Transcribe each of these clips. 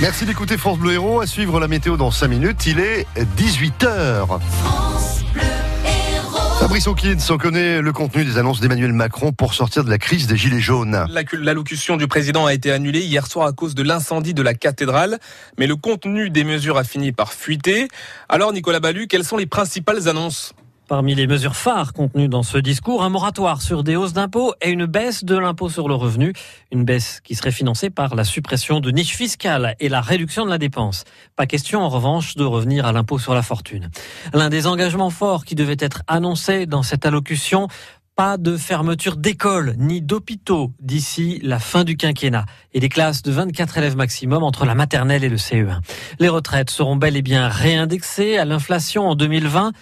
Merci d'écouter France Bleu Héros. À suivre la météo dans 5 minutes. Il est 18h. Fabrice Hawkins, on connaît le contenu des annonces d'Emmanuel Macron pour sortir de la crise des Gilets jaunes. L'allocution du président a été annulée hier soir à cause de l'incendie de la cathédrale, mais le contenu des mesures a fini par fuiter. Alors Nicolas Ballu, quelles sont les principales annonces? Parmi les mesures phares contenues dans ce discours, un moratoire sur des hausses d'impôts et une baisse de l'impôt sur le revenu. Une baisse qui serait financée par la suppression de niches fiscales et la réduction de la dépense. Pas question, en revanche, de revenir à l'impôt sur la fortune. L'un des engagements forts qui devait être annoncé dans cette allocution, pas de fermeture d'écoles ni d'hôpitaux d'ici la fin du quinquennat et des classes de 24 élèves maximum entre la maternelle et le CE1. Les retraites seront bel et bien réindexées à l'inflation en 2020.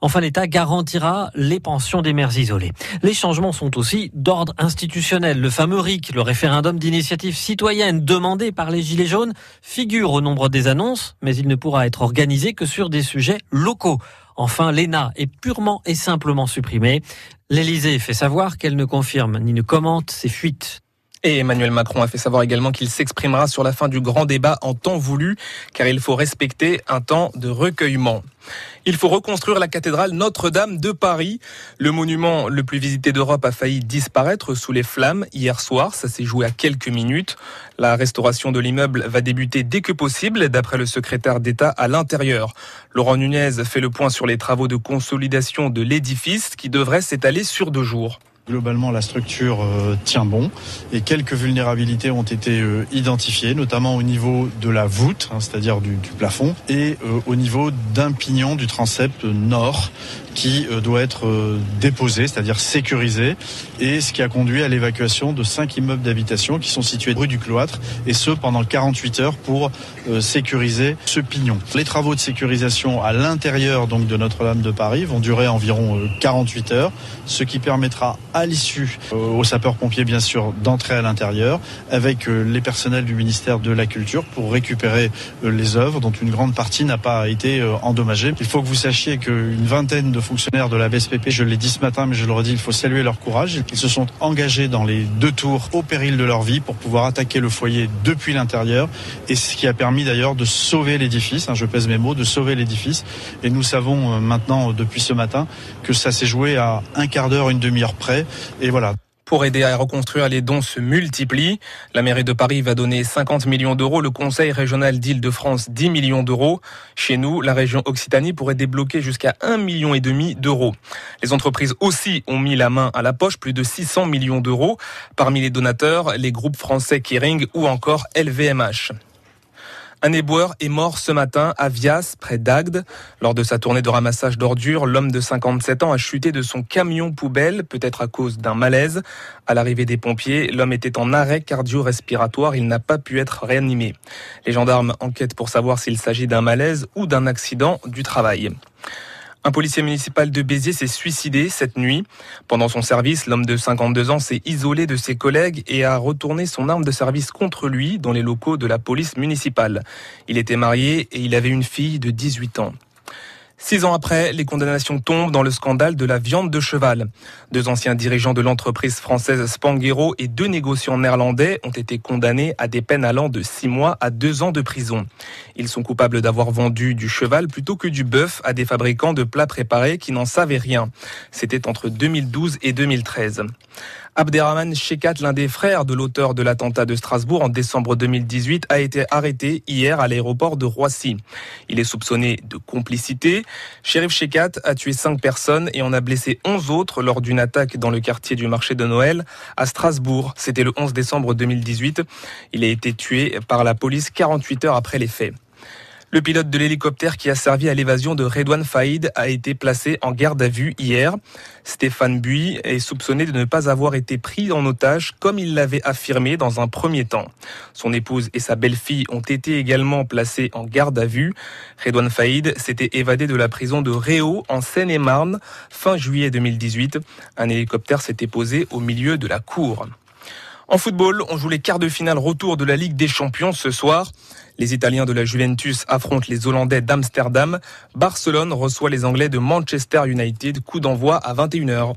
Enfin, l'État garantira les pensions des mères isolées. Les changements sont aussi d'ordre institutionnel. Le fameux RIC, le référendum d'initiative citoyenne demandé par les Gilets jaunes, figure au nombre des annonces, mais il ne pourra être organisé que sur des sujets locaux. Enfin, l'ENA est purement et simplement supprimée. L'Élysée fait savoir qu'elle ne confirme ni ne commente ces fuites. Et Emmanuel Macron a fait savoir également qu'il s'exprimera sur la fin du grand débat en temps voulu, car il faut respecter un temps de recueillement. Il faut reconstruire la cathédrale Notre-Dame de Paris. Le monument le plus visité d'Europe a failli disparaître sous les flammes hier soir. Ça s'est joué à quelques minutes. La restauration de l'immeuble va débuter dès que possible, d'après le secrétaire d'État à l'intérieur. Laurent Nunez fait le point sur les travaux de consolidation de l'édifice qui devraient s'étaler sur deux jours. Globalement, la structure euh, tient bon. Et quelques vulnérabilités ont été euh, identifiées, notamment au niveau de la voûte, hein, c'est-à-dire du, plafond, et euh, au niveau d'un pignon du transept nord qui doit être déposé, c'est-à-dire sécurisé, et ce qui a conduit à l'évacuation de cinq immeubles d'habitation qui sont situés rue du Cloître, et ce pendant 48 heures pour sécuriser ce pignon. Les travaux de sécurisation à l'intérieur donc de Notre-Dame de Paris vont durer environ 48 heures, ce qui permettra à l'issue euh, aux sapeurs-pompiers bien sûr d'entrer à l'intérieur avec euh, les personnels du ministère de la Culture pour récupérer euh, les œuvres dont une grande partie n'a pas été endommagée. Il faut que vous sachiez qu'une vingtaine de fonctionnaires de la BSPP, je l'ai dit ce matin mais je le redis, il faut saluer leur courage. Ils se sont engagés dans les deux tours au péril de leur vie pour pouvoir attaquer le foyer depuis l'intérieur et ce qui a permis d'ailleurs de sauver l'édifice, hein, je pèse mes mots, de sauver l'édifice et nous savons maintenant depuis ce matin que ça s'est joué à un quart d'heure, une demi-heure près et voilà. Pour aider à reconstruire, les dons se multiplient. La mairie de Paris va donner 50 millions d'euros, le conseil régional d'Île-de-France 10 millions d'euros. Chez nous, la région Occitanie pourrait débloquer jusqu'à 1 million d'euros. Les entreprises aussi ont mis la main à la poche, plus de 600 millions d'euros. Parmi les donateurs, les groupes français Kering ou encore LVMH. Un éboueur est mort ce matin à Vias, près d'Agde. Lors de sa tournée de ramassage d'ordures, l'homme de 57 ans a chuté de son camion poubelle, peut-être à cause d'un malaise. À l'arrivée des pompiers, l'homme était en arrêt cardio-respiratoire. Il n'a pas pu être réanimé. Les gendarmes enquêtent pour savoir s'il s'agit d'un malaise ou d'un accident du travail. Un policier municipal de Béziers s'est suicidé cette nuit. Pendant son service, l'homme de 52 ans s'est isolé de ses collègues et a retourné son arme de service contre lui dans les locaux de la police municipale. Il était marié et il avait une fille de 18 ans. Six ans après, les condamnations tombent dans le scandale de la viande de cheval. Deux anciens dirigeants de l'entreprise française Spanghero et deux négociants néerlandais ont été condamnés à des peines allant de six mois à deux ans de prison. Ils sont coupables d'avoir vendu du cheval plutôt que du bœuf à des fabricants de plats préparés qui n'en savaient rien. C'était entre 2012 et 2013. Abderrahman Shekat, l'un des frères de l'auteur de l'attentat de Strasbourg en décembre 2018, a été arrêté hier à l'aéroport de Roissy. Il est soupçonné de complicité. Shérif Shekat a tué cinq personnes et en a blessé onze autres lors d'une attaque dans le quartier du marché de Noël à Strasbourg. C'était le 11 décembre 2018. Il a été tué par la police 48 heures après les faits. Le pilote de l'hélicoptère qui a servi à l'évasion de Redouane Faïd a été placé en garde à vue hier. Stéphane Buy est soupçonné de ne pas avoir été pris en otage comme il l'avait affirmé dans un premier temps. Son épouse et sa belle-fille ont été également placées en garde à vue. Redouane Faïd s'était évadé de la prison de Réau en Seine-et-Marne fin juillet 2018. Un hélicoptère s'était posé au milieu de la cour. En football, on joue les quarts de finale retour de la Ligue des Champions ce soir. Les Italiens de la Juventus affrontent les Hollandais d'Amsterdam. Barcelone reçoit les Anglais de Manchester United. Coup d'envoi à 21h.